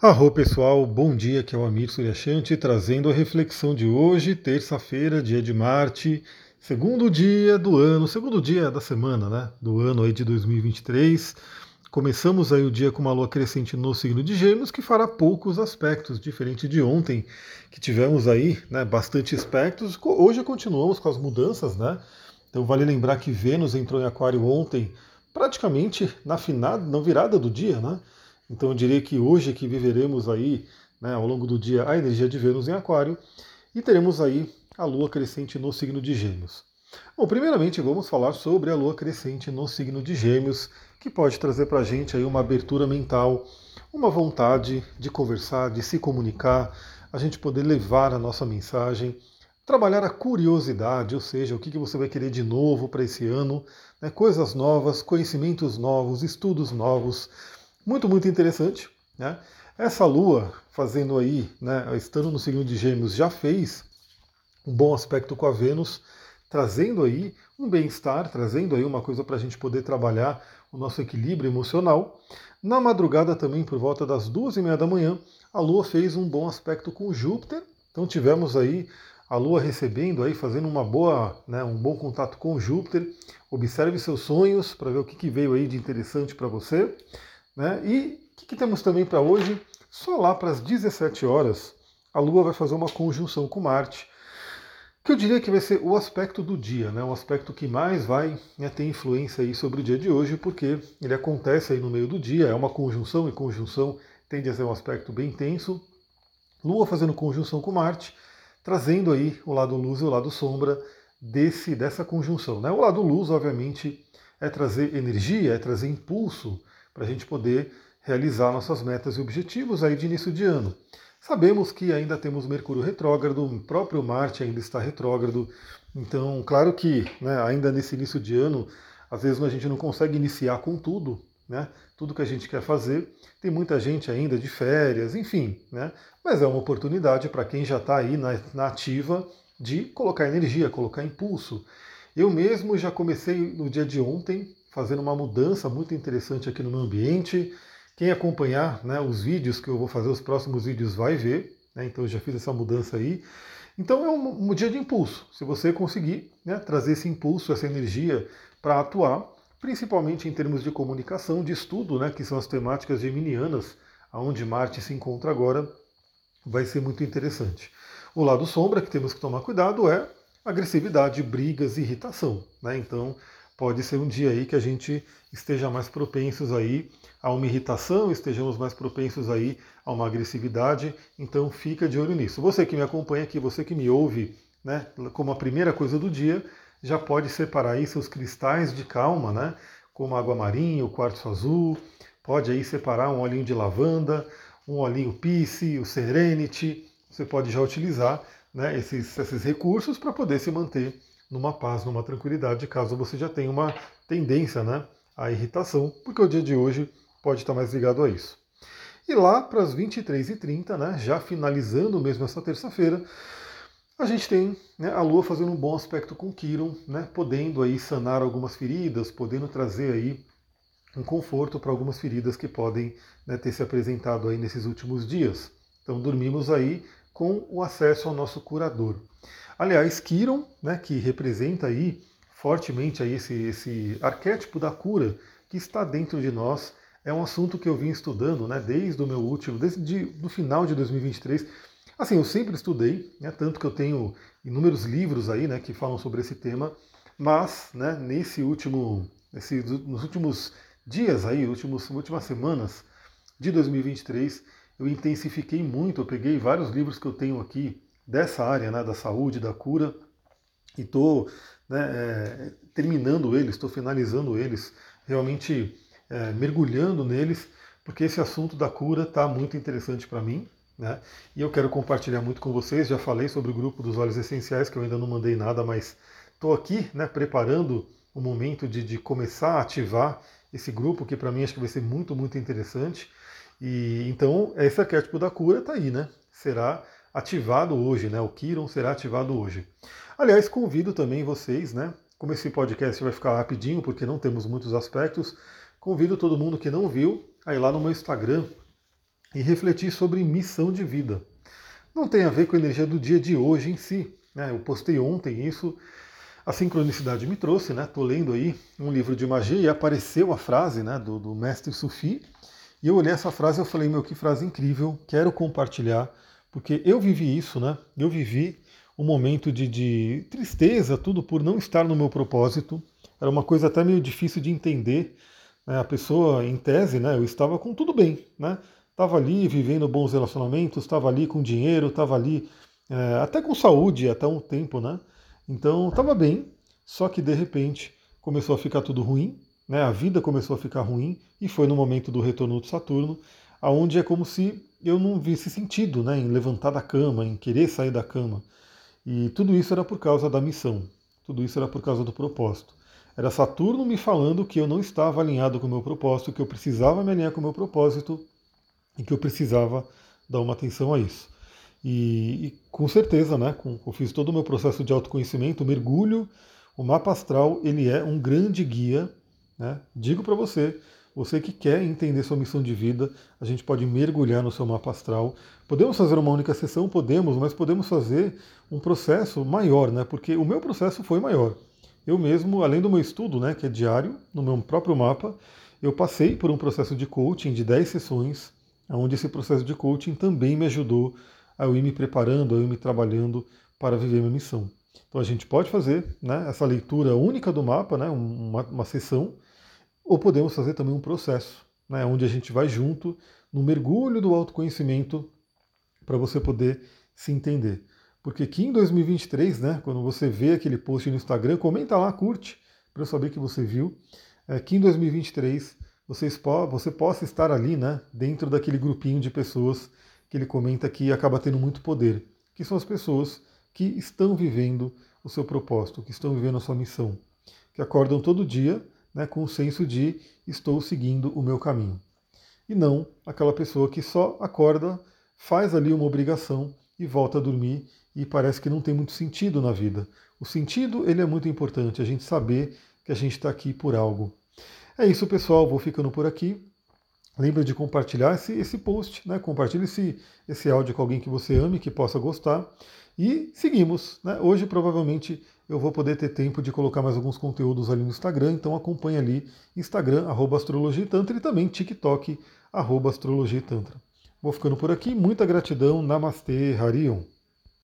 Arro pessoal, bom dia, que é o Amir Suryashanti trazendo a reflexão de hoje, terça-feira, dia de Marte, segundo dia do ano, segundo dia da semana, né, do ano aí de 2023. Começamos aí o dia com uma lua crescente no signo de Gêmeos, que fará poucos aspectos, diferente de ontem, que tivemos aí, né, bastante aspectos. Hoje continuamos com as mudanças, né? Então vale lembrar que Vênus entrou em Aquário ontem, praticamente na final, na virada do dia, né? Então eu diria que hoje que viveremos aí, né, ao longo do dia, a energia de Vênus em Aquário e teremos aí a Lua crescente no signo de Gêmeos. Bom, primeiramente vamos falar sobre a Lua crescente no signo de Gêmeos, que pode trazer para a gente aí uma abertura mental, uma vontade de conversar, de se comunicar, a gente poder levar a nossa mensagem, trabalhar a curiosidade, ou seja, o que você vai querer de novo para esse ano, né, coisas novas, conhecimentos novos, estudos novos, muito, muito interessante. Né? Essa lua, fazendo aí, né, estando no signo de Gêmeos, já fez um bom aspecto com a Vênus, trazendo aí um bem-estar, trazendo aí uma coisa para a gente poder trabalhar o nosso equilíbrio emocional. Na madrugada também, por volta das duas e meia da manhã, a Lua fez um bom aspecto com Júpiter. Então tivemos aí a Lua recebendo aí, fazendo uma boa, né, um bom contato com Júpiter. Observe seus sonhos para ver o que, que veio aí de interessante para você. Né? E o que, que temos também para hoje? Só lá para as 17 horas, a Lua vai fazer uma conjunção com Marte, que eu diria que vai ser o aspecto do dia, né? o aspecto que mais vai né, ter influência aí sobre o dia de hoje, porque ele acontece aí no meio do dia, é uma conjunção, e conjunção tende a ser um aspecto bem intenso. Lua fazendo conjunção com Marte, trazendo aí o lado luz e o lado sombra desse dessa conjunção. Né? O lado luz, obviamente, é trazer energia, é trazer impulso para a gente poder realizar nossas metas e objetivos aí de início de ano. Sabemos que ainda temos Mercúrio retrógrado, o próprio Marte ainda está retrógrado, então, claro que né, ainda nesse início de ano, às vezes a gente não consegue iniciar com tudo, né? Tudo que a gente quer fazer. Tem muita gente ainda de férias, enfim, né? Mas é uma oportunidade para quem já está aí na, na ativa de colocar energia, colocar impulso. Eu mesmo já comecei no dia de ontem fazendo uma mudança muito interessante aqui no meu ambiente. Quem acompanhar né, os vídeos que eu vou fazer, os próximos vídeos, vai ver. Né, então eu já fiz essa mudança aí. Então é um, um dia de impulso. Se você conseguir né, trazer esse impulso, essa energia para atuar, principalmente em termos de comunicação, de estudo, né, que são as temáticas geminianas, aonde Marte se encontra agora, vai ser muito interessante. O lado sombra que temos que tomar cuidado é agressividade, brigas, irritação. Né? Então, pode ser um dia aí que a gente esteja mais propensos aí a uma irritação, estejamos mais propensos aí a uma agressividade, então fica de olho nisso. Você que me acompanha aqui, você que me ouve, né, como a primeira coisa do dia, já pode separar aí seus cristais de calma, né, como água marinha, o quartzo azul, pode aí separar um olhinho de lavanda, um olhinho Peace, o Serenity, você pode já utilizar né, esses, esses recursos para poder se manter numa paz, numa tranquilidade, caso você já tenha uma tendência né, à irritação, porque o dia de hoje pode estar mais ligado a isso. E lá para as 23h30, né, já finalizando mesmo essa terça-feira, a gente tem né, a Lua fazendo um bom aspecto com Quiron, né, podendo aí sanar algumas feridas, podendo trazer aí um conforto para algumas feridas que podem né, ter se apresentado aí nesses últimos dias. Então dormimos aí com o acesso ao nosso curador. Aliás, Kiron, né, que representa aí fortemente aí esse, esse arquétipo da cura que está dentro de nós, é um assunto que eu vim estudando né, desde o meu último, desde o final de 2023. Assim, eu sempre estudei, né, tanto que eu tenho inúmeros livros aí né, que falam sobre esse tema, mas né, nesse último, nesse, nos últimos dias aí, últimos, últimas semanas de 2023, eu intensifiquei muito, eu peguei vários livros que eu tenho aqui dessa área né, da saúde, da cura, e estou né, é, terminando eles, estou finalizando eles, realmente é, mergulhando neles, porque esse assunto da cura está muito interessante para mim. Né? E eu quero compartilhar muito com vocês. Já falei sobre o grupo dos óleos essenciais, que eu ainda não mandei nada, mas estou aqui né, preparando o momento de, de começar a ativar esse grupo, que para mim acho que vai ser muito, muito interessante. E então esse arquétipo da cura está aí, né? Será ativado hoje, né? O Kiron será ativado hoje. Aliás, convido também vocês, né? Como esse podcast vai ficar rapidinho, porque não temos muitos aspectos, convido todo mundo que não viu a ir lá no meu Instagram. e refletir sobre missão de vida. Não tem a ver com a energia do dia de hoje em si. Né? Eu postei ontem isso, a sincronicidade me trouxe, né? Tô lendo aí um livro de magia e apareceu a frase né, do, do mestre Sufi. E eu olhei essa frase e falei, meu, que frase incrível, quero compartilhar, porque eu vivi isso, né? Eu vivi um momento de, de tristeza, tudo por não estar no meu propósito. Era uma coisa até meio difícil de entender. Né? A pessoa, em tese, né, eu estava com tudo bem, né? Estava ali vivendo bons relacionamentos, estava ali com dinheiro, estava ali é, até com saúde até um tempo, né? Então estava bem, só que de repente começou a ficar tudo ruim, né? A vida começou a ficar ruim e foi no momento do retorno de Saturno, aonde é como se eu não visse sentido, né? Em levantar da cama, em querer sair da cama. E tudo isso era por causa da missão, tudo isso era por causa do propósito. Era Saturno me falando que eu não estava alinhado com o meu propósito, que eu precisava me alinhar com o meu propósito e que eu precisava dar uma atenção a isso. E, e com certeza, né, com, eu fiz todo o meu processo de autoconhecimento, mergulho, o mapa astral ele é um grande guia. Né? Digo para você, você que quer entender sua missão de vida, a gente pode mergulhar no seu mapa astral. Podemos fazer uma única sessão? Podemos, mas podemos fazer um processo maior, né? Porque o meu processo foi maior. Eu mesmo, além do meu estudo, né, que é diário, no meu próprio mapa, eu passei por um processo de coaching de 10 sessões, onde esse processo de coaching também me ajudou a eu ir me preparando, a eu ir me trabalhando para viver minha missão. Então a gente pode fazer né, essa leitura única do mapa, né, uma, uma sessão, ou podemos fazer também um processo, né, onde a gente vai junto no mergulho do autoconhecimento para você poder se entender. Porque aqui em 2023, né, quando você vê aquele post no Instagram, comenta lá, curte, para eu saber que você viu. É, que em 2023 você, você possa estar ali, né, dentro daquele grupinho de pessoas que ele comenta que acaba tendo muito poder, que são as pessoas que estão vivendo o seu propósito, que estão vivendo a sua missão, que acordam todo dia né, com o senso de estou seguindo o meu caminho. E não aquela pessoa que só acorda, faz ali uma obrigação e volta a dormir e parece que não tem muito sentido na vida. O sentido ele é muito importante, a gente saber que a gente está aqui por algo. É isso, pessoal. Vou ficando por aqui. Lembre de compartilhar esse, esse post, né? compartilhe esse, esse áudio com alguém que você ame, que possa gostar. E seguimos. Né? Hoje provavelmente eu vou poder ter tempo de colocar mais alguns conteúdos ali no Instagram, então acompanhe ali Instagram, arroba Astrologia Tantra, e também TikTok, arroba Astrologia Tantra. Vou ficando por aqui, muita gratidão, Namastê, Harion.